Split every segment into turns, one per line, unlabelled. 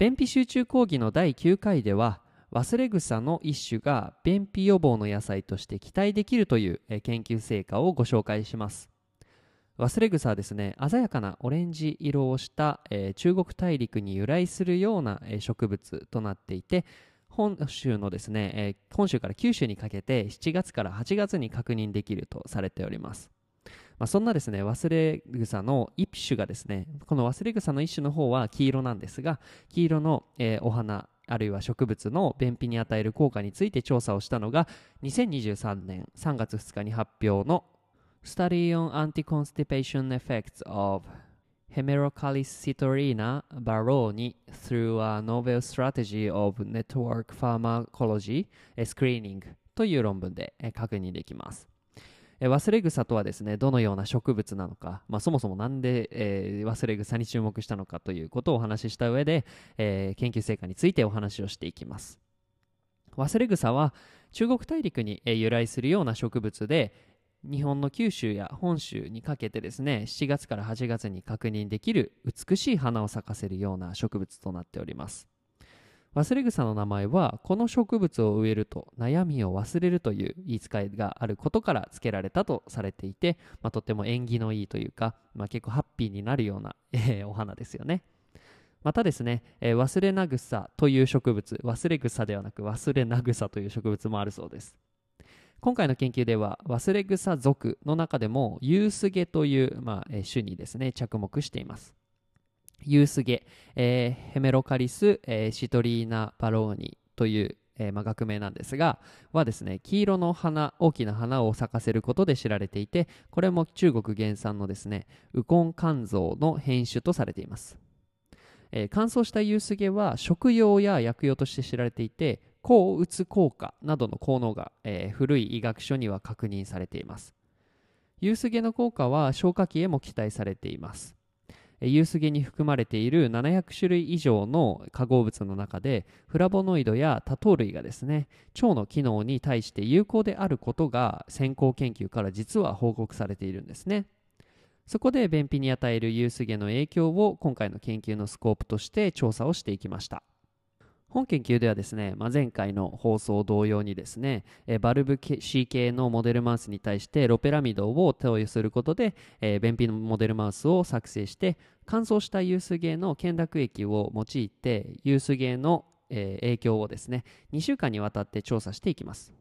便秘集中講義の第9回では忘れ草の一種が便秘予防の野菜として期待できるという研究成果をご紹介します。忘れ草はですね鮮やかなオレンジ色をした、えー、中国大陸に由来するような、えー、植物となっていて本州のですね、えー、本州から九州にかけて7月から8月に確認できるとされております、まあ、そんなですね忘れ草の一種がですねこの忘れ草の一種の方は黄色なんですが黄色の、えー、お花あるいは植物の便秘に与える効果について調査をしたのが2023年3月2日に発表の Study on anti-constipation effects of Hemerocallis citorina baroni through a novel strategy of network pharmacology screening という論文で確認できます。忘れ草とはですね、どのような植物なのか、まあ、そもそもなんで、えー、忘れ草に注目したのかということをお話しした上で、えー、研究成果についてお話をしていきます。忘れ草は中国大陸に由来するような植物で、日本の九州や本州にかけてですね7月から8月に確認できる美しい花を咲かせるような植物となっております忘れ草の名前はこの植物を植えると悩みを忘れるという言い伝えがあることから付けられたとされていて、まあ、とても縁起のいいというか、まあ、結構ハッピーになるような、えー、お花ですよね。またですね、えー、忘れな草という植物忘れ草ではなく忘れな草という植物もあるそうです。今回の研究では忘れ草属の中でもユースゲという、まあ、種にですね着目しています。ユースゲ、えー、ヘメロカリス、えー、シトリーナ・バローニという、えーま、学名なんですがはですね黄色の花大きな花を咲かせることで知られていてこれも中国原産のですねウコン肝臓の変種とされています。え、乾燥したユースゲは食用や薬用として知られていて抗うつ効果などの効能が、え、古い医学書には確認されています。ユースゲの効果は消化器へも期待されています。ユースゲに含まれている700種類以上の化合物の中でフラボノイドや多糖類がですね腸の機能に対して有効であることが先行研究から実は報告されているんですね。そこで便秘に与えるユースゲの影響を今回の研究のスコープとして調査をしていきました。本研究ではですね、まあ、前回の放送同様にですね、えバルブ C 系のモデルマウスに対してロペラミドを投与することで、えー、便秘のモデルマウスを作成して乾燥したユースゲの懸濁液を用いてユースゲの、えー、影響をですね2週間にわたって調査していきます。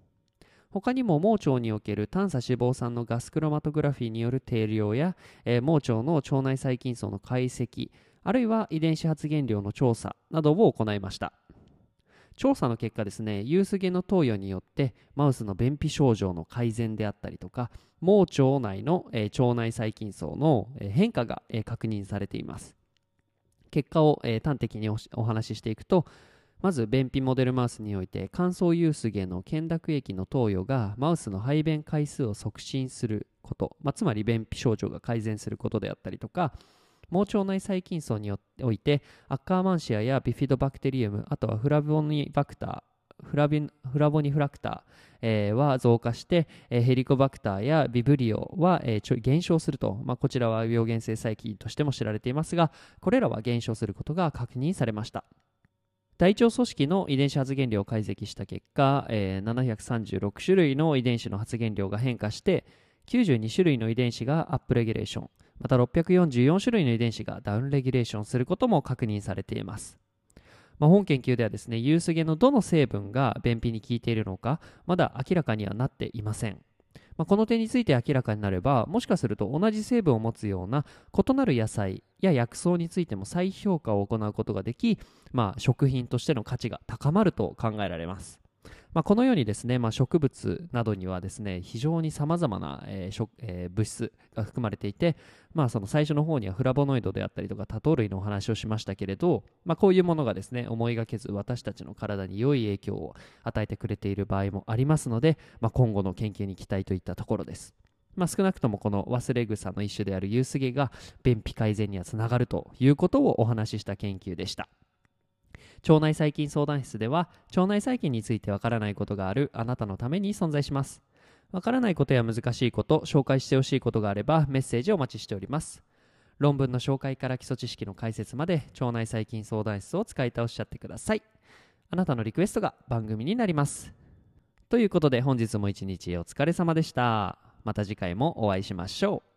他にも盲腸における短鎖脂肪酸のガスクロマトグラフィーによる定量や、えー、盲腸の腸内細菌層の解析あるいは遺伝子発現量の調査などを行いました。調査の結果ですね、ユースゲの投与によってマウスの便秘症状の改善であったりとか、盲腸内の、えー、腸内細菌層の、えー、変化が、えー、確認されています。結果を、え、端的にお話ししていくと、まず便秘モデルマウスにおいて乾燥ユースゲの懸濁液の投与がマウスの排便回数を促進すること、まあ、つまり便秘症状が改善することであったりとか盲腸内細菌層においてアッカーマンシアやビフィドバクテリウムあとはフラボニバクターフラビフラボニフラクター、えー、は増加して、えー、ヘリコバクターやビブリオは、えー、減少すると、まあ、こちらは病原性細菌としても知られていますがこれらは減少することが確認されました。大腸組織の遺伝子発現量を解析した結果、えー、736種類の遺伝子の発現量が変化して92種類の遺伝子がアップレギュレーション。また644種類の遺伝子がダウンレギュレーションすることも確認されています。まあ、本研究ではですね、ユースゲのどの成分が便秘に効いているのか、まだ明らかにはなっていません。まあ、この点について明らかになれば、もしかすると同じ成分を持つような異なる野菜や薬草についても再評価を行うことができ、まあ、食品としての価値が高まると考えられます。まあ、このようにですね、まあ、植物などにはですね非常にさまざまな、えー食えー物質が含まれていて、まあ、その最初の方にはフラボノイドであったりとか多糖類のお話をしましたけれど、まあ、こういうものがですね思いがけず私たちの体に良い影響を与えてくれている場合もありますので、まあ、今後の研究に期待といったところです。まあ、少なくともこの忘れ草の一種であるユースゲが便秘改善にはつながるということをお話しした研究でした。腸内細菌相談室では腸内細菌についてわからないことがあるあなたのために存在します。わからないことや難しいこと紹介してほしいことがあればメッセージをお待ちしております。論文の紹介から基礎知識の解説まで腸内細菌相談室を使い倒しちゃってください。あなたのリクエストが番組になります。ということで本日も一日お疲れ様でした。また次回もお会いしましょう。